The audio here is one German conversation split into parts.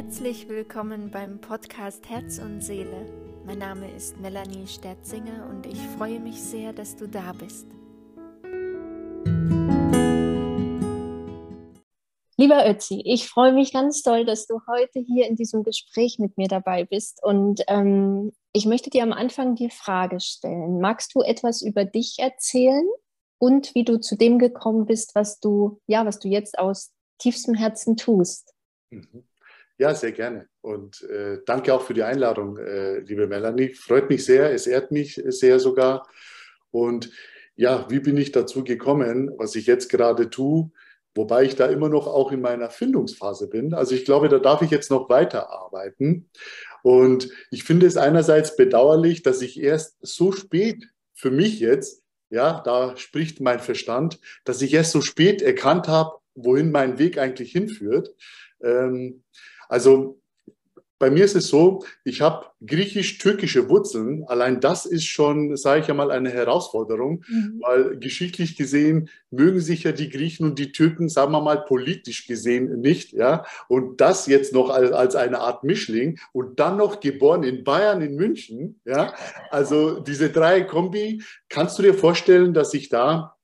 Herzlich willkommen beim Podcast Herz und Seele. Mein Name ist Melanie Sterzinger und ich freue mich sehr, dass du da bist. Lieber Ötzi, ich freue mich ganz doll, dass du heute hier in diesem Gespräch mit mir dabei bist. Und ähm, ich möchte dir am Anfang die Frage stellen. Magst du etwas über dich erzählen und wie du zu dem gekommen bist, was du, ja, was du jetzt aus tiefstem Herzen tust? Mhm. Ja, sehr gerne. Und äh, danke auch für die Einladung, äh, liebe Melanie. Freut mich sehr, es ehrt mich sehr sogar. Und ja, wie bin ich dazu gekommen, was ich jetzt gerade tue, wobei ich da immer noch auch in meiner Findungsphase bin. Also ich glaube, da darf ich jetzt noch weiterarbeiten. Und ich finde es einerseits bedauerlich, dass ich erst so spät für mich jetzt, ja, da spricht mein Verstand, dass ich erst so spät erkannt habe, wohin mein Weg eigentlich hinführt. Ähm, also bei mir ist es so, ich habe griechisch-türkische Wurzeln. Allein das ist schon, sage ich einmal, eine Herausforderung, mhm. weil geschichtlich gesehen mögen sich ja die Griechen und die Türken, sagen wir mal, politisch gesehen nicht. Ja? Und das jetzt noch als, als eine Art Mischling und dann noch geboren in Bayern, in München. Ja? Also diese drei Kombi, kannst du dir vorstellen, dass ich da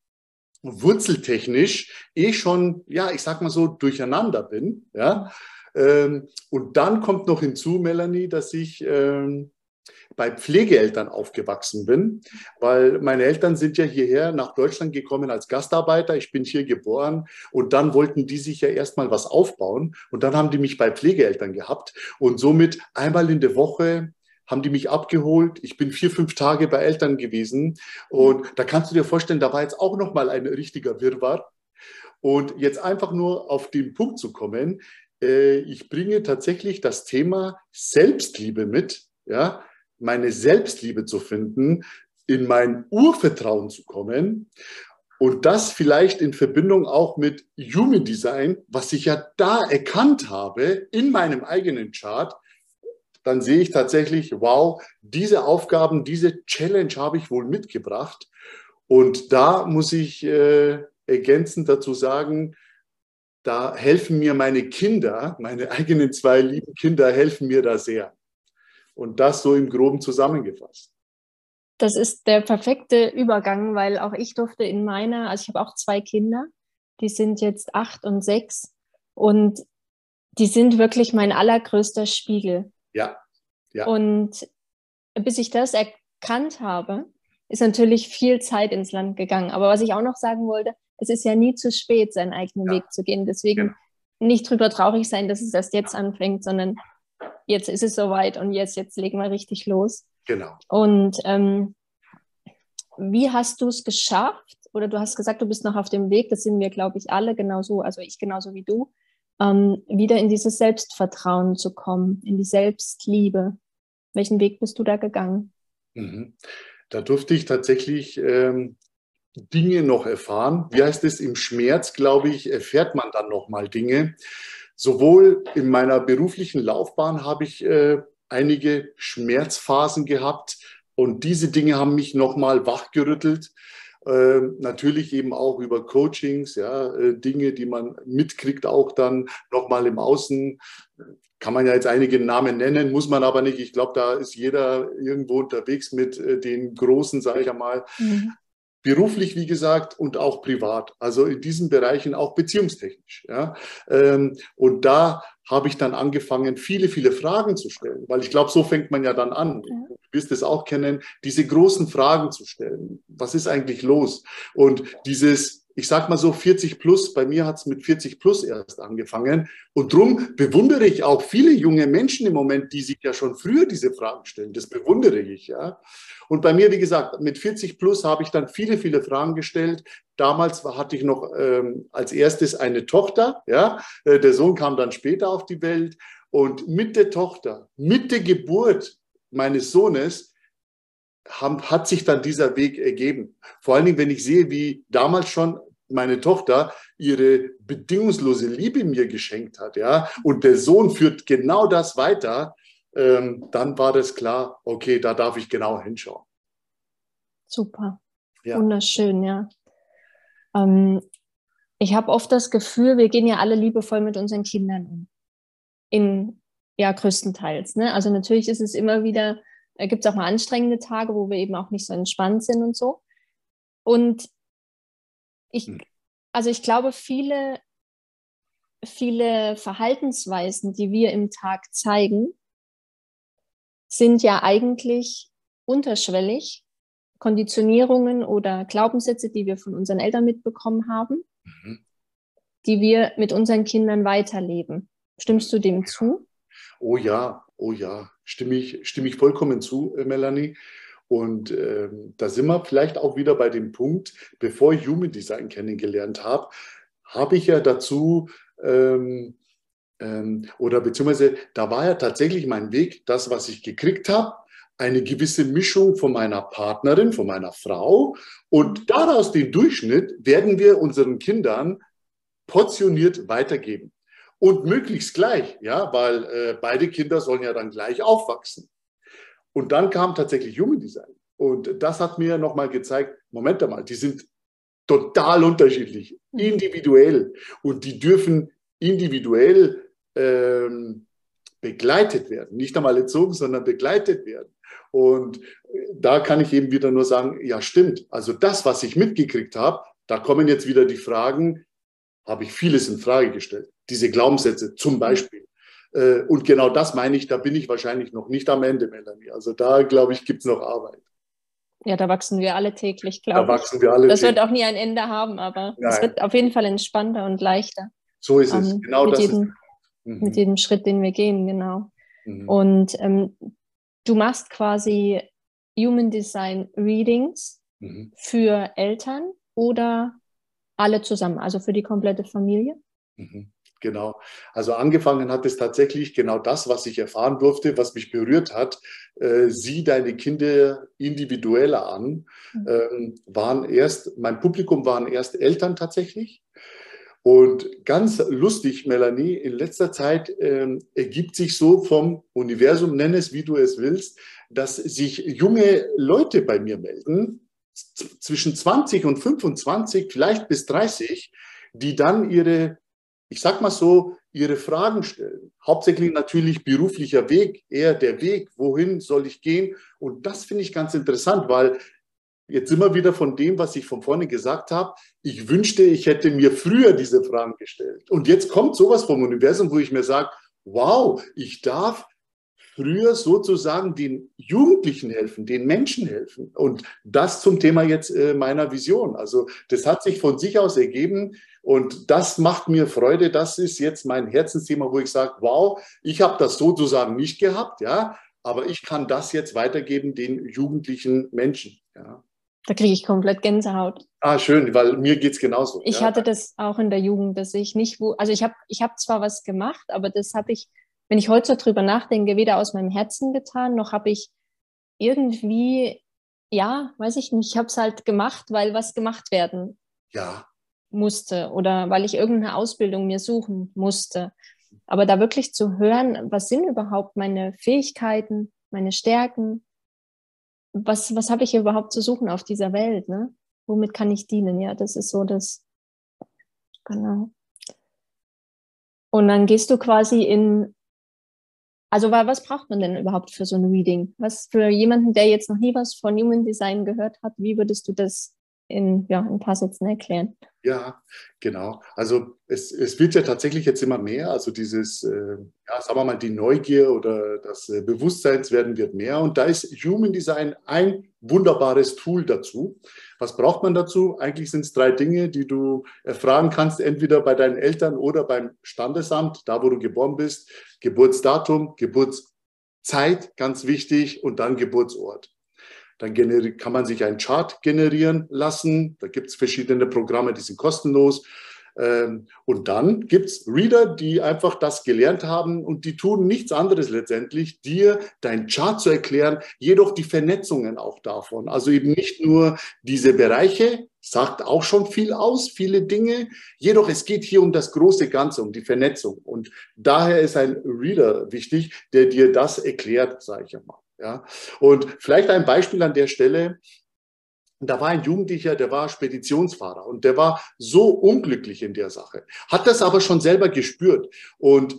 wurzeltechnisch eh schon, ja, ich sag mal so, durcheinander bin. Ja? Ähm, und dann kommt noch hinzu, Melanie, dass ich ähm, bei Pflegeeltern aufgewachsen bin, weil meine Eltern sind ja hierher nach Deutschland gekommen als Gastarbeiter. Ich bin hier geboren und dann wollten die sich ja erstmal was aufbauen und dann haben die mich bei Pflegeeltern gehabt und somit einmal in der Woche haben die mich abgeholt. Ich bin vier, fünf Tage bei Eltern gewesen und da kannst du dir vorstellen, da war jetzt auch noch mal ein richtiger Wirrwarr. Und jetzt einfach nur auf den Punkt zu kommen, äh, ich bringe tatsächlich das Thema Selbstliebe mit, ja, meine Selbstliebe zu finden, in mein Urvertrauen zu kommen und das vielleicht in Verbindung auch mit Human Design, was ich ja da erkannt habe in meinem eigenen Chart, dann sehe ich tatsächlich, wow, diese Aufgaben, diese Challenge habe ich wohl mitgebracht. Und da muss ich äh, ergänzend dazu sagen, da helfen mir meine Kinder, meine eigenen zwei lieben Kinder helfen mir da sehr. Und das so im groben zusammengefasst. Das ist der perfekte Übergang, weil auch ich durfte in meiner, also ich habe auch zwei Kinder, die sind jetzt acht und sechs und die sind wirklich mein allergrößter Spiegel. Ja. ja. Und bis ich das erkannt habe, ist natürlich viel Zeit ins Land gegangen. Aber was ich auch noch sagen wollte, es ist ja nie zu spät, seinen eigenen ja. Weg zu gehen. Deswegen. Genau. nicht drüber traurig sein, dass es erst jetzt anfängt, sondern jetzt ist es soweit und jetzt, jetzt legen wir richtig los. Genau. Und ähm, wie hast du es geschafft? Oder du hast gesagt, du bist noch auf dem Weg, das sind wir, glaube ich, alle genauso, also ich genauso wie du, ähm, wieder in dieses Selbstvertrauen zu kommen, in die Selbstliebe. Welchen Weg bist du da gegangen? Mhm. Da durfte ich tatsächlich ähm, Dinge noch erfahren. Wie heißt es, im Schmerz, glaube ich, erfährt man dann noch mal Dinge. Sowohl in meiner beruflichen Laufbahn habe ich äh, einige Schmerzphasen gehabt und diese Dinge haben mich noch mal wachgerüttelt. Äh, natürlich eben auch über Coachings, ja, äh, Dinge, die man mitkriegt, auch dann nochmal im Außen. Kann man ja jetzt einige Namen nennen, muss man aber nicht. Ich glaube, da ist jeder irgendwo unterwegs mit äh, den großen, sage ich einmal. Mhm beruflich, wie gesagt, und auch privat. Also in diesen Bereichen auch beziehungstechnisch. Ja. Ähm, und da habe ich dann angefangen, viele, viele Fragen zu stellen, weil ich glaube, so fängt man ja dann an. Du wirst es auch kennen, diese großen Fragen zu stellen. Was ist eigentlich los? Und dieses ich sag mal so 40 plus, bei mir hat es mit 40 plus erst angefangen. Und drum bewundere ich auch viele junge Menschen im Moment, die sich ja schon früher diese Fragen stellen. Das bewundere ich, ja. Und bei mir, wie gesagt, mit 40 plus habe ich dann viele, viele Fragen gestellt. Damals hatte ich noch ähm, als erstes eine Tochter, ja. Äh, der Sohn kam dann später auf die Welt. Und mit der Tochter, mit der Geburt meines Sohnes, hat sich dann dieser Weg ergeben. Vor allen Dingen, wenn ich sehe, wie damals schon meine Tochter ihre bedingungslose Liebe mir geschenkt hat, ja, und der Sohn führt genau das weiter, ähm, dann war das klar, okay, da darf ich genau hinschauen. Super. Ja. Wunderschön, ja. Ähm, ich habe oft das Gefühl, wir gehen ja alle liebevoll mit unseren Kindern um. In Ja, größtenteils. Ne? Also natürlich ist es immer wieder, äh, gibt es auch mal anstrengende Tage, wo wir eben auch nicht so entspannt sind und so. Und ich, hm. also ich glaube, viele, viele Verhaltensweisen, die wir im Tag zeigen, sind ja eigentlich unterschwellig Konditionierungen oder Glaubenssätze, die wir von unseren Eltern mitbekommen haben, mhm. die wir mit unseren Kindern weiterleben. Stimmst du dem zu? Oh ja, oh ja, stimme ich, stimme ich vollkommen zu, äh, Melanie. Und ähm, da sind wir vielleicht auch wieder bei dem Punkt, bevor ich Human Design kennengelernt habe, habe ich ja dazu ähm, ähm, oder beziehungsweise da war ja tatsächlich mein Weg, das, was ich gekriegt habe, eine gewisse Mischung von meiner Partnerin, von meiner Frau. Und daraus den Durchschnitt werden wir unseren Kindern portioniert weitergeben. Und möglichst gleich, ja, weil äh, beide Kinder sollen ja dann gleich aufwachsen. Und dann kam tatsächlich Human Design. Und das hat mir nochmal gezeigt, Moment einmal, die sind total unterschiedlich, individuell. Und die dürfen individuell ähm, begleitet werden. Nicht einmal erzogen, sondern begleitet werden. Und da kann ich eben wieder nur sagen, ja stimmt. Also das, was ich mitgekriegt habe, da kommen jetzt wieder die Fragen, habe ich vieles in Frage gestellt. Diese Glaubenssätze zum Beispiel. Äh, und genau das meine ich, da bin ich wahrscheinlich noch nicht am Ende, Melanie. Also da, glaube ich, gibt es noch Arbeit. Ja, da wachsen wir alle täglich, glaube ich. Da wachsen wir alle Das täglich. wird auch nie ein Ende haben, aber Nein. es wird auf jeden Fall entspannter und leichter. So ist es. Ähm, genau das jedem, ist. Mhm. Mit jedem Schritt, den wir gehen, genau. Mhm. Und ähm, du machst quasi Human Design Readings mhm. für Eltern oder alle zusammen, also für die komplette Familie? Mhm. Genau. Also angefangen hat es tatsächlich genau das, was ich erfahren durfte, was mich berührt hat. Äh, sieh deine Kinder individueller an. Mhm. Ähm, waren erst, mein Publikum waren erst Eltern tatsächlich. Und ganz lustig, Melanie, in letzter Zeit ähm, ergibt sich so vom Universum, nenn es wie du es willst, dass sich junge Leute bei mir melden, zwischen 20 und 25, vielleicht bis 30, die dann ihre ich sag mal so, ihre Fragen stellen. Hauptsächlich natürlich beruflicher Weg, eher der Weg, wohin soll ich gehen? Und das finde ich ganz interessant, weil jetzt immer wieder von dem, was ich von vorne gesagt habe. Ich wünschte, ich hätte mir früher diese Fragen gestellt. Und jetzt kommt sowas vom Universum, wo ich mir sage, wow, ich darf früher sozusagen den Jugendlichen helfen, den Menschen helfen. Und das zum Thema jetzt äh, meiner Vision. Also das hat sich von sich aus ergeben und das macht mir Freude. Das ist jetzt mein Herzensthema, wo ich sage, wow, ich habe das sozusagen nicht gehabt, ja, aber ich kann das jetzt weitergeben den jugendlichen Menschen. Ja. Da kriege ich komplett Gänsehaut. Ah, schön, weil mir geht es genauso. Ich ja. hatte das auch in der Jugend, dass ich nicht, wo, also ich habe ich hab zwar was gemacht, aber das habe ich wenn ich heute so drüber nachdenke, weder aus meinem Herzen getan, noch habe ich irgendwie, ja, weiß ich nicht, ich habe es halt gemacht, weil was gemacht werden ja. musste oder weil ich irgendeine Ausbildung mir suchen musste. Aber da wirklich zu hören, was sind überhaupt meine Fähigkeiten, meine Stärken, was, was habe ich überhaupt zu suchen auf dieser Welt, ne? Womit kann ich dienen? Ja, das ist so das, genau. Und dann gehst du quasi in also was braucht man denn überhaupt für so ein Reading? Was für jemanden, der jetzt noch nie was von Human Design gehört hat, wie würdest du das in, ja, in ein paar Sätzen erklären? Ja, genau. Also es, es wird ja tatsächlich jetzt immer mehr. Also dieses, äh, ja, sagen wir mal, die Neugier oder das äh, Bewusstseinswerden wird mehr. Und da ist Human Design ein wunderbares Tool dazu. Was braucht man dazu? Eigentlich sind es drei Dinge, die du erfragen kannst, entweder bei deinen Eltern oder beim Standesamt, da wo du geboren bist. Geburtsdatum, Geburtszeit, ganz wichtig, und dann Geburtsort. Dann kann man sich einen Chart generieren lassen. Da gibt es verschiedene Programme, die sind kostenlos. Ähm, und dann gibt es Reader, die einfach das gelernt haben und die tun nichts anderes letztendlich, dir dein Chart zu erklären, jedoch die Vernetzungen auch davon. Also eben nicht nur diese Bereiche, sagt auch schon viel aus, viele Dinge. Jedoch es geht hier um das große Ganze, um die Vernetzung. Und daher ist ein Reader wichtig, der dir das erklärt, sage ich einmal. Ja? Und vielleicht ein Beispiel an der Stelle. Da war ein Jugendlicher, der war Speditionsfahrer und der war so unglücklich in der Sache, hat das aber schon selber gespürt und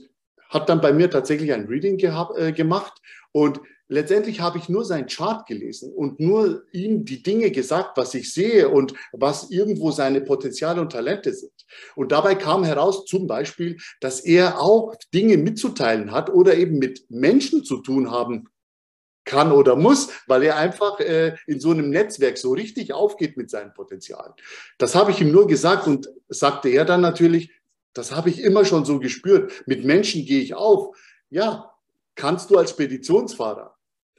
hat dann bei mir tatsächlich ein Reading gehabt, äh, gemacht und letztendlich habe ich nur seinen Chart gelesen und nur ihm die Dinge gesagt, was ich sehe und was irgendwo seine Potenziale und Talente sind. Und dabei kam heraus zum Beispiel, dass er auch Dinge mitzuteilen hat oder eben mit Menschen zu tun haben kann oder muss, weil er einfach äh, in so einem Netzwerk so richtig aufgeht mit seinen Potenzialen. Das habe ich ihm nur gesagt und sagte er dann natürlich, das habe ich immer schon so gespürt. Mit Menschen gehe ich auf. Ja, kannst du als Speditionsfahrer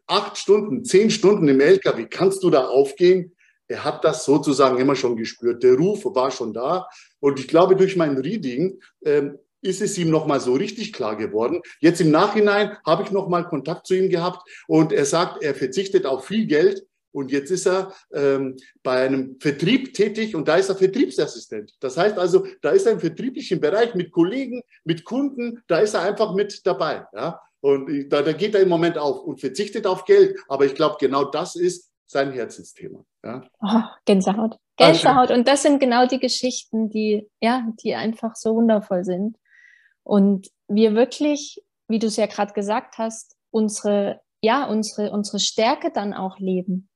acht Stunden, zehn Stunden im LKW, kannst du da aufgehen? Er hat das sozusagen immer schon gespürt. Der Ruf war schon da. Und ich glaube, durch mein Reading ähm, ist es ihm nochmal so richtig klar geworden. Jetzt im Nachhinein habe ich nochmal Kontakt zu ihm gehabt und er sagt, er verzichtet auf viel Geld. Und jetzt ist er ähm, bei einem Vertrieb tätig und da ist er Vertriebsassistent. Das heißt also, da ist er im vertrieblichen Bereich mit Kollegen, mit Kunden, da ist er einfach mit dabei. Ja? Und da, da geht er im Moment auf und verzichtet auf Geld. Aber ich glaube, genau das ist sein Herzensthema. Ja? Oh, Gänsehaut. Gänsehaut. Und das sind genau die Geschichten, die, ja, die einfach so wundervoll sind. Und wir wirklich, wie du es ja gerade gesagt hast, unsere, ja, unsere, unsere Stärke dann auch leben.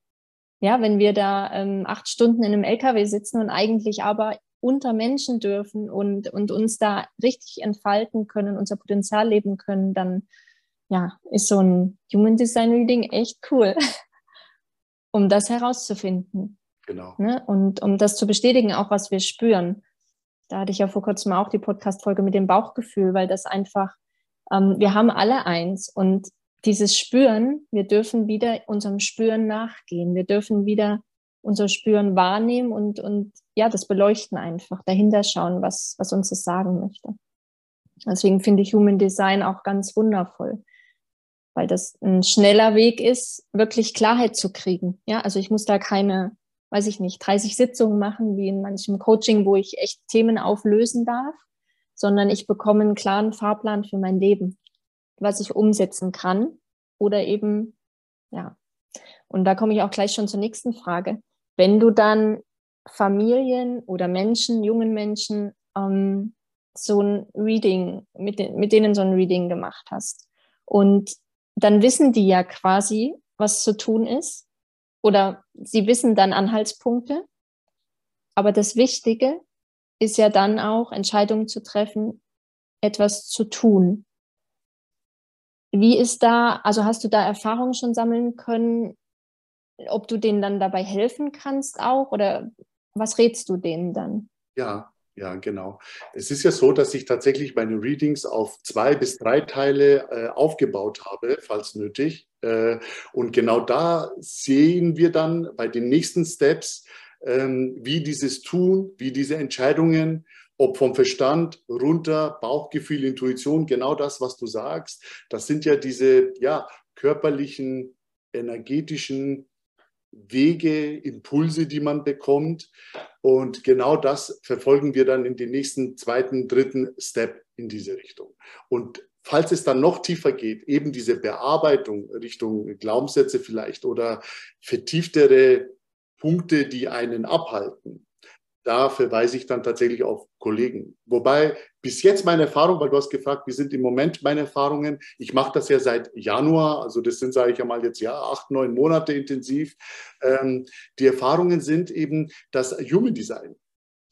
Ja, wenn wir da ähm, acht Stunden in einem LKW sitzen und eigentlich aber unter Menschen dürfen und, und uns da richtig entfalten können, unser Potenzial leben können, dann ja, ist so ein Human Design Reading echt cool, um das herauszufinden. Genau. Ne? Und um das zu bestätigen, auch was wir spüren. Da hatte ich ja vor kurzem auch die Podcast-Folge mit dem Bauchgefühl, weil das einfach, ähm, wir haben alle eins und dieses Spüren, wir dürfen wieder unserem Spüren nachgehen. Wir dürfen wieder unser Spüren wahrnehmen und, und ja, das beleuchten einfach, dahinter schauen, was, was uns das sagen möchte. Deswegen finde ich Human Design auch ganz wundervoll weil das ein schneller Weg ist, wirklich Klarheit zu kriegen. Ja, also ich muss da keine, weiß ich nicht, 30 Sitzungen machen, wie in manchem Coaching, wo ich echt Themen auflösen darf, sondern ich bekomme einen klaren Fahrplan für mein Leben, was ich umsetzen kann oder eben, ja. Und da komme ich auch gleich schon zur nächsten Frage. Wenn du dann Familien oder Menschen, jungen Menschen, ähm, so ein Reading, mit, den, mit denen so ein Reading gemacht hast und dann wissen die ja quasi, was zu tun ist. Oder sie wissen dann Anhaltspunkte. Aber das Wichtige ist ja dann auch, Entscheidungen zu treffen, etwas zu tun. Wie ist da, also hast du da Erfahrungen schon sammeln können, ob du denen dann dabei helfen kannst auch oder was rätst du denen dann? Ja, ja, genau. Es ist ja so, dass ich tatsächlich meine Readings auf zwei bis drei Teile äh, aufgebaut habe, falls nötig. Äh, und genau da sehen wir dann bei den nächsten Steps, ähm, wie dieses Tun, wie diese Entscheidungen, ob vom Verstand runter, Bauchgefühl, Intuition, genau das, was du sagst, das sind ja diese ja, körperlichen, energetischen Wege, Impulse, die man bekommt. Und genau das verfolgen wir dann in den nächsten zweiten, dritten Step in diese Richtung. Und falls es dann noch tiefer geht, eben diese Bearbeitung Richtung Glaubenssätze vielleicht oder vertieftere Punkte, die einen abhalten, da verweise ich dann tatsächlich auf Kollegen. Wobei bis jetzt meine Erfahrung, weil du hast gefragt, wie sind im Moment meine Erfahrungen? Ich mache das ja seit Januar, also das sind, sage ich einmal jetzt ja acht, neun Monate intensiv. Ähm, die Erfahrungen sind eben, dass Human Design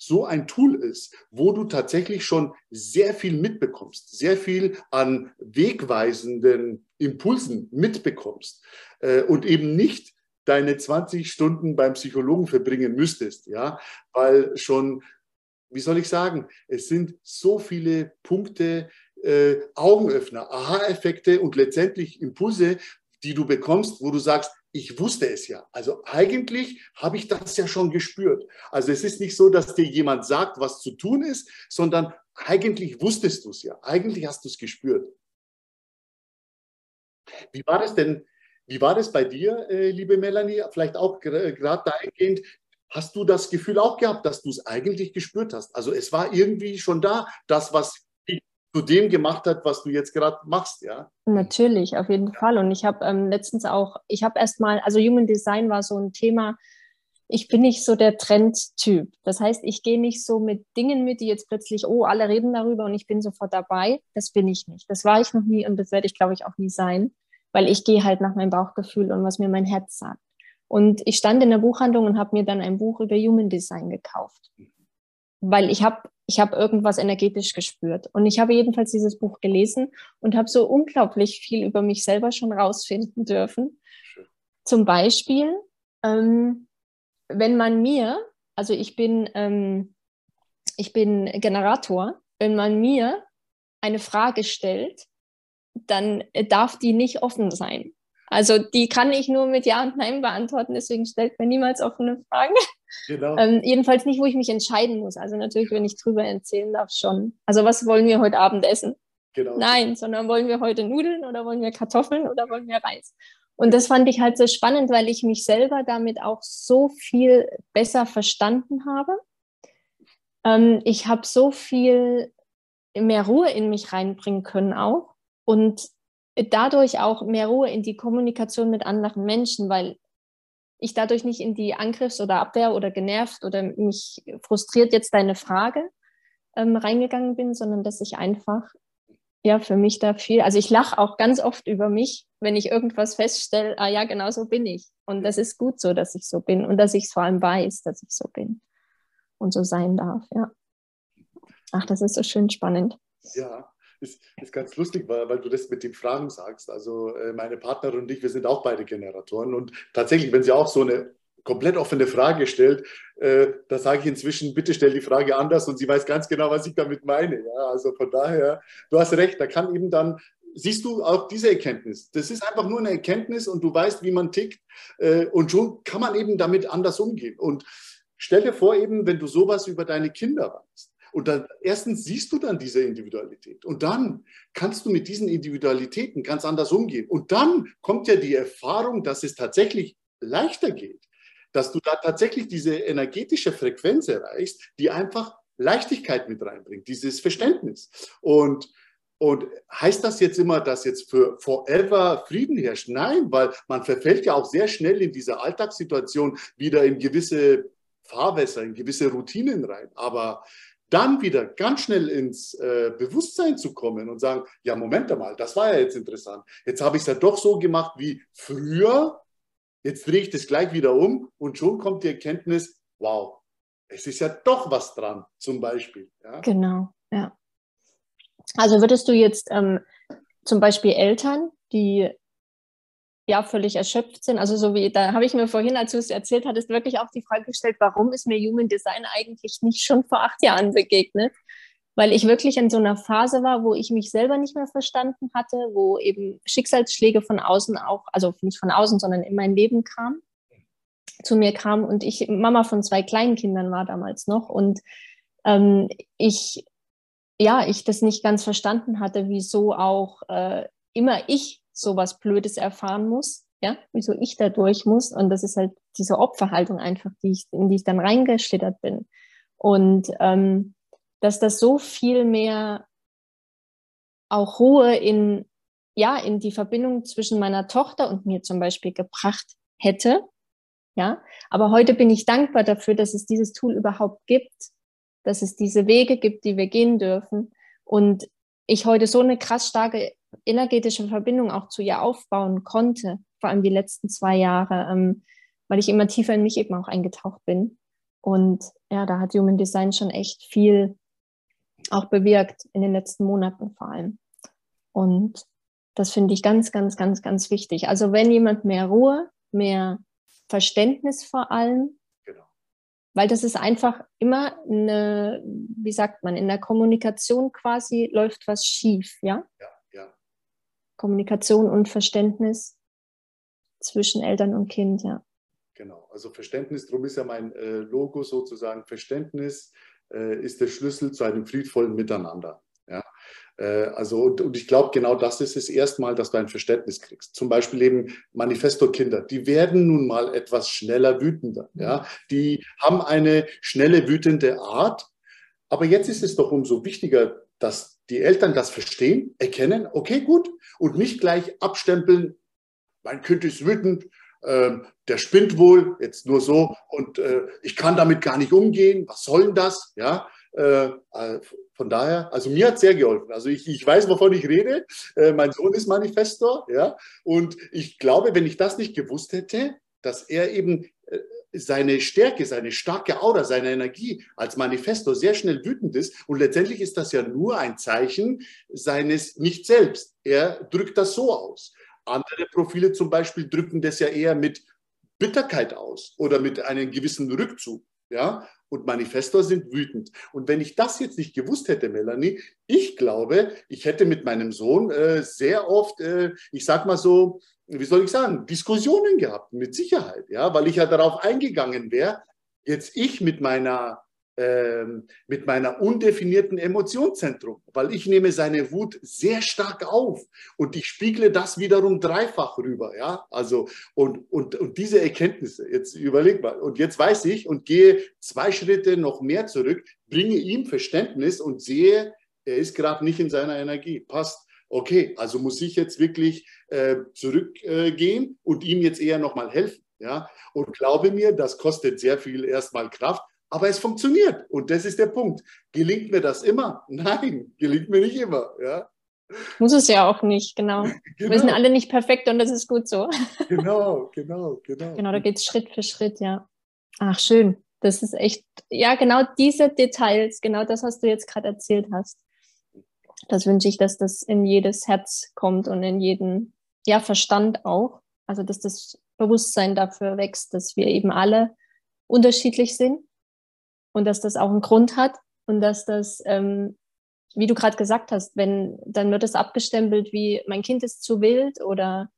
so ein Tool ist, wo du tatsächlich schon sehr viel mitbekommst, sehr viel an wegweisenden Impulsen mitbekommst äh, und eben nicht deine 20 Stunden beim Psychologen verbringen müsstest, ja, weil schon, wie soll ich sagen, es sind so viele Punkte, äh, Augenöffner, Aha-Effekte und letztendlich Impulse, die du bekommst, wo du sagst, ich wusste es ja. Also eigentlich habe ich das ja schon gespürt. Also es ist nicht so, dass dir jemand sagt, was zu tun ist, sondern eigentlich wusstest du es ja. Eigentlich hast du es gespürt. Wie war das denn wie war das bei dir, äh, liebe Melanie? Vielleicht auch gerade dahingehend, hast du das Gefühl auch gehabt, dass du es eigentlich gespürt hast? Also es war irgendwie schon da, das, was zu dem gemacht hat, was du jetzt gerade machst, ja? Natürlich, auf jeden Fall. Und ich habe ähm, letztens auch, ich habe erstmal, also Human Design war so ein Thema, ich bin nicht so der Trendtyp. Das heißt, ich gehe nicht so mit Dingen mit, die jetzt plötzlich, oh, alle reden darüber und ich bin sofort dabei. Das bin ich nicht. Das war ich noch nie und das werde ich, glaube ich, auch nie sein, weil ich gehe halt nach meinem Bauchgefühl und was mir mein Herz sagt. Und ich stand in der Buchhandlung und habe mir dann ein Buch über Human Design gekauft, weil ich habe ich habe irgendwas energetisch gespürt. Und ich habe jedenfalls dieses Buch gelesen und habe so unglaublich viel über mich selber schon rausfinden dürfen. Zum Beispiel, ähm, wenn man mir, also ich bin, ähm, ich bin Generator, wenn man mir eine Frage stellt, dann darf die nicht offen sein. Also die kann ich nur mit Ja und Nein beantworten, deswegen stellt mir niemals offene Fragen. Genau. Ähm, jedenfalls nicht, wo ich mich entscheiden muss. Also natürlich, wenn ich drüber erzählen darf, schon. Also was wollen wir heute Abend essen? Genau. Nein, sondern wollen wir heute Nudeln oder wollen wir Kartoffeln oder wollen wir Reis? Und das fand ich halt so spannend, weil ich mich selber damit auch so viel besser verstanden habe. Ähm, ich habe so viel mehr Ruhe in mich reinbringen können auch. Und dadurch auch mehr Ruhe in die Kommunikation mit anderen Menschen, weil ich dadurch nicht in die Angriffs- oder Abwehr oder genervt oder mich frustriert jetzt deine Frage ähm, reingegangen bin, sondern dass ich einfach ja für mich da viel, also ich lache auch ganz oft über mich, wenn ich irgendwas feststelle, ah ja, genau so bin ich. Und das ist gut so, dass ich so bin und dass ich es vor allem weiß, dass ich so bin und so sein darf, ja. Ach, das ist so schön spannend. Ja, ist, ist ganz lustig, weil, weil du das mit den Fragen sagst. Also äh, meine Partnerin und ich, wir sind auch beide Generatoren. Und tatsächlich, wenn sie auch so eine komplett offene Frage stellt, äh, da sage ich inzwischen, bitte stell die Frage anders und sie weiß ganz genau, was ich damit meine. Ja, also von daher, du hast recht, da kann eben dann, siehst du auch diese Erkenntnis. Das ist einfach nur eine Erkenntnis und du weißt, wie man tickt äh, und schon kann man eben damit anders umgehen. Und stell dir vor, eben, wenn du sowas über deine Kinder weißt, und dann erstens siehst du dann diese Individualität und dann kannst du mit diesen Individualitäten ganz anders umgehen. Und dann kommt ja die Erfahrung, dass es tatsächlich leichter geht, dass du da tatsächlich diese energetische Frequenz erreichst, die einfach Leichtigkeit mit reinbringt, dieses Verständnis. Und und heißt das jetzt immer, dass jetzt für forever Frieden herrscht? Nein, weil man verfällt ja auch sehr schnell in diese Alltagssituation wieder in gewisse Fahrwässer, in gewisse Routinen rein. Aber dann wieder ganz schnell ins äh, Bewusstsein zu kommen und sagen, ja, Moment einmal, das war ja jetzt interessant. Jetzt habe ich es ja doch so gemacht wie früher. Jetzt drehe ich das gleich wieder um und schon kommt die Erkenntnis, wow, es ist ja doch was dran, zum Beispiel. Ja? Genau, ja. Also würdest du jetzt ähm, zum Beispiel Eltern, die ja völlig erschöpft sind. Also so wie, da habe ich mir vorhin, als du es erzählt hattest, wirklich auch die Frage gestellt, warum ist mir Human Design eigentlich nicht schon vor acht Jahren begegnet? Weil ich wirklich in so einer Phase war, wo ich mich selber nicht mehr verstanden hatte, wo eben Schicksalsschläge von außen auch, also nicht von außen, sondern in mein Leben kam, zu mir kam und ich Mama von zwei kleinen Kindern war damals noch und ähm, ich ja, ich das nicht ganz verstanden hatte, wieso auch äh, immer ich sowas Blödes erfahren muss, ja, wieso ich da durch muss. Und das ist halt diese Opferhaltung einfach, die ich, in die ich dann reingeschlittert bin. Und ähm, dass das so viel mehr auch Ruhe in, ja, in die Verbindung zwischen meiner Tochter und mir zum Beispiel gebracht hätte. Ja, aber heute bin ich dankbar dafür, dass es dieses Tool überhaupt gibt, dass es diese Wege gibt, die wir gehen dürfen. Und ich heute so eine krass starke energetische Verbindung auch zu ihr aufbauen konnte, vor allem die letzten zwei Jahre, ähm, weil ich immer tiefer in mich eben auch eingetaucht bin. Und ja, da hat Human Design schon echt viel auch bewirkt in den letzten Monaten vor allem. Und das finde ich ganz, ganz, ganz, ganz wichtig. Also wenn jemand mehr Ruhe, mehr Verständnis vor allem, genau. weil das ist einfach immer eine, wie sagt man, in der Kommunikation quasi läuft was schief, ja? ja Kommunikation und Verständnis zwischen Eltern und Kind, ja. Genau, also Verständnis, darum ist ja mein äh, Logo sozusagen, Verständnis äh, ist der Schlüssel zu einem friedvollen Miteinander. Ja? Äh, also, und, und ich glaube, genau das ist es erstmal, dass du ein Verständnis kriegst. Zum Beispiel eben Manifesto-Kinder, die werden nun mal etwas schneller wütender. Ja? Die haben eine schnelle, wütende Art. Aber jetzt ist es doch umso wichtiger, dass die Eltern das verstehen, erkennen, okay, gut, und nicht gleich abstempeln, mein Kind ist wütend, ähm, der spinnt wohl, jetzt nur so, und äh, ich kann damit gar nicht umgehen, was soll denn das? Ja, äh, äh von daher, also mir hat sehr geholfen. Also ich, ich weiß, wovon ich rede. Äh, mein Sohn ist Manifestor, ja, und ich glaube, wenn ich das nicht gewusst hätte, dass er eben äh, seine Stärke, seine starke Aura, seine Energie als Manifestor sehr schnell wütend ist. Und letztendlich ist das ja nur ein Zeichen seines Nicht-Selbst. Er drückt das so aus. Andere Profile zum Beispiel drücken das ja eher mit Bitterkeit aus oder mit einem gewissen Rückzug. Ja, und Manifestor sind wütend. Und wenn ich das jetzt nicht gewusst hätte, Melanie, ich glaube, ich hätte mit meinem Sohn äh, sehr oft, äh, ich sag mal so, wie soll ich sagen, Diskussionen gehabt, mit Sicherheit, ja, weil ich ja darauf eingegangen wäre, jetzt ich mit meiner ähm, mit meiner undefinierten Emotionszentrum, weil ich nehme seine Wut sehr stark auf und ich spiegle das wiederum dreifach rüber, ja, also und, und, und diese Erkenntnisse, jetzt überleg mal, und jetzt weiß ich und gehe zwei Schritte noch mehr zurück, bringe ihm Verständnis und sehe, er ist gerade nicht in seiner Energie, passt. Okay, also muss ich jetzt wirklich äh, zurückgehen äh, und ihm jetzt eher nochmal helfen. Ja? Und glaube mir, das kostet sehr viel erstmal Kraft, aber es funktioniert. Und das ist der Punkt. Gelingt mir das immer? Nein, gelingt mir nicht immer. Ja? Muss es ja auch nicht, genau. genau. Wir sind alle nicht perfekt und das ist gut so. Genau, genau, genau. Genau, da geht es Schritt für Schritt, ja. Ach, schön. Das ist echt, ja, genau diese Details, genau das, was du jetzt gerade erzählt hast. Das wünsche ich, dass das in jedes Herz kommt und in jeden, ja, Verstand auch. Also, dass das Bewusstsein dafür wächst, dass wir eben alle unterschiedlich sind und dass das auch einen Grund hat und dass das, ähm, wie du gerade gesagt hast, wenn, dann wird es abgestempelt wie mein Kind ist zu wild oder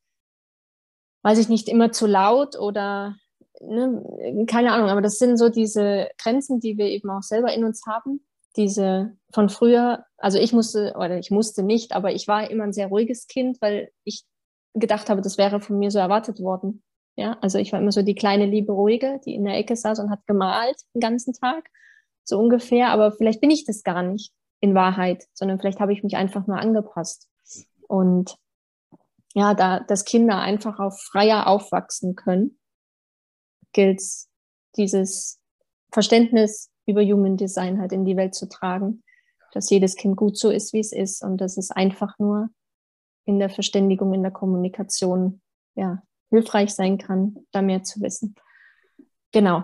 weiß ich nicht, immer zu laut oder ne, keine Ahnung, aber das sind so diese Grenzen, die wir eben auch selber in uns haben. Diese von früher, also ich musste, oder ich musste nicht, aber ich war immer ein sehr ruhiges Kind, weil ich gedacht habe, das wäre von mir so erwartet worden. Ja, also ich war immer so die kleine liebe Ruhige, die in der Ecke saß und hat gemalt den ganzen Tag, so ungefähr. Aber vielleicht bin ich das gar nicht in Wahrheit, sondern vielleicht habe ich mich einfach nur angepasst. Und ja, da, dass Kinder einfach auch freier aufwachsen können, gilt dieses Verständnis über Human Design halt in die Welt zu tragen, dass jedes Kind gut so ist, wie es ist und dass es einfach nur in der Verständigung, in der Kommunikation, ja, hilfreich sein kann, da mehr zu wissen. Genau.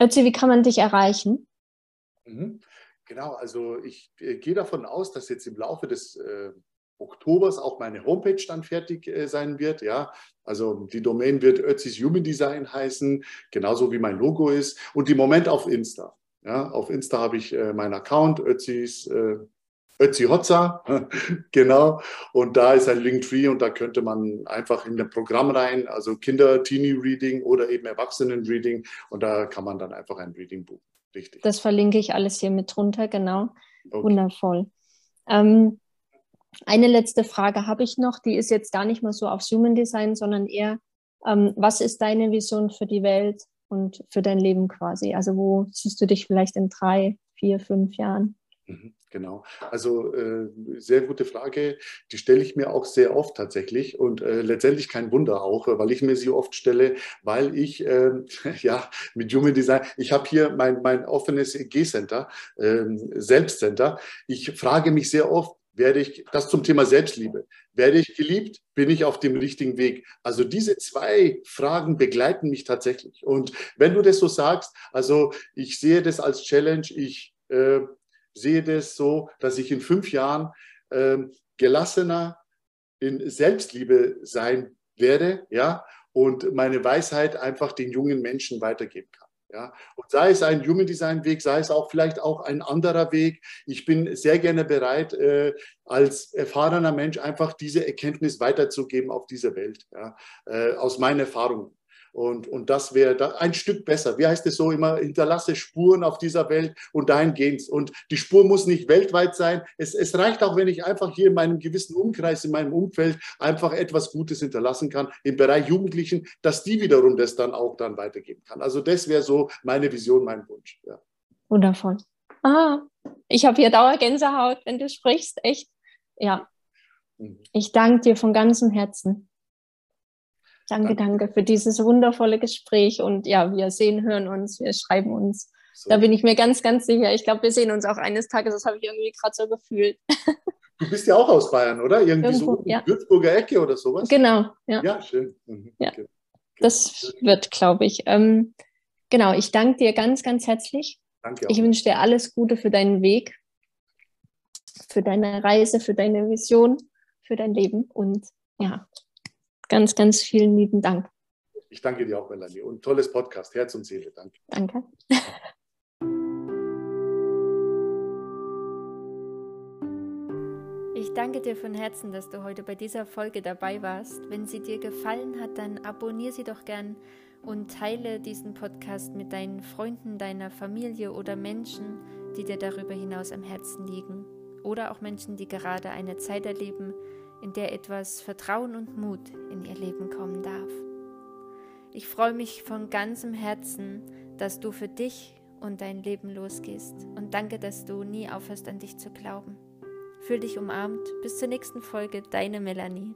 Ötzi, wie kann man dich erreichen? Mhm. Genau, also ich äh, gehe davon aus, dass jetzt im Laufe des äh, Oktobers auch meine Homepage dann fertig äh, sein wird. Ja, also die Domain wird Ötzis Human Design heißen, genauso wie mein Logo ist. Und im Moment auf Insta. Ja, auf Insta habe ich äh, meinen Account, Ötzis äh, Ötzi Hotza, genau. Und da ist ein Linktree und da könnte man einfach in das Programm rein, also Kinder-Teenie-Reading oder eben Erwachsenen-Reading und da kann man dann einfach ein Reading buchen. Richtig. Das verlinke ich alles hier mit drunter, genau. Okay. Wundervoll. Ähm, eine letzte Frage habe ich noch, die ist jetzt gar nicht mal so aufs Human Design, sondern eher, ähm, was ist deine Vision für die Welt und für dein Leben quasi? Also wo siehst du dich vielleicht in drei, vier, fünf Jahren? Mhm. Genau. Also äh, sehr gute Frage. Die stelle ich mir auch sehr oft tatsächlich und äh, letztendlich kein Wunder auch, weil ich mir sie oft stelle, weil ich äh, ja mit Human Design, ich habe hier mein, mein offenes G-Center, äh, Selbstcenter. Ich frage mich sehr oft, werde ich, das zum Thema Selbstliebe, werde ich geliebt, bin ich auf dem richtigen Weg? Also diese zwei Fragen begleiten mich tatsächlich. Und wenn du das so sagst, also ich sehe das als Challenge, ich äh, sehe das so, dass ich in fünf Jahren ähm, gelassener in Selbstliebe sein werde, ja, und meine Weisheit einfach den jungen Menschen weitergeben kann. Ja, und sei es ein Human Design Weg, sei es auch vielleicht auch ein anderer Weg. Ich bin sehr gerne bereit, äh, als erfahrener Mensch einfach diese Erkenntnis weiterzugeben auf dieser Welt, ja, äh, aus meinen Erfahrungen. Und, und das wäre ein Stück besser. Wie heißt es so immer? Hinterlasse Spuren auf dieser Welt und dahin geht's. Und die Spur muss nicht weltweit sein. Es, es reicht auch, wenn ich einfach hier in meinem gewissen Umkreis, in meinem Umfeld einfach etwas Gutes hinterlassen kann im Bereich Jugendlichen, dass die wiederum das dann auch dann weitergeben kann. Also das wäre so meine Vision, mein Wunsch. Ja. Wundervoll. Ah, ich habe hier Dauergänsehaut, wenn du sprichst. Echt. Ja. Mhm. Ich danke dir von ganzem Herzen. Danke, danke für dieses wundervolle Gespräch. Und ja, wir sehen, hören uns, wir schreiben uns. So. Da bin ich mir ganz, ganz sicher. Ich glaube, wir sehen uns auch eines Tages. Das habe ich irgendwie gerade so gefühlt. Du bist ja auch aus Bayern, oder? Irgendwie Irgendwo, so ja. Würzburger Ecke oder sowas? Genau, ja. Ja, schön. Mhm. Ja. Okay. Das wird, glaube ich. Ähm, genau, ich danke dir ganz, ganz herzlich. Danke. Auch. Ich wünsche dir alles Gute für deinen Weg, für deine Reise, für deine Vision, für dein Leben und ja, ganz, ganz vielen lieben Dank. Ich danke dir auch, Melanie. Und tolles Podcast. Herz und Seele. Danke. Danke. Ich danke dir von Herzen, dass du heute bei dieser Folge dabei warst. Wenn sie dir gefallen hat, dann abonniere sie doch gern und teile diesen Podcast mit deinen Freunden, deiner Familie oder Menschen, die dir darüber hinaus am Herzen liegen. Oder auch Menschen, die gerade eine Zeit erleben, in der etwas Vertrauen und Mut in ihr Leben kommen darf. Ich freue mich von ganzem Herzen, dass du für dich und dein Leben losgehst und danke, dass du nie aufhörst an dich zu glauben. Fühl dich umarmt. Bis zur nächsten Folge, deine Melanie.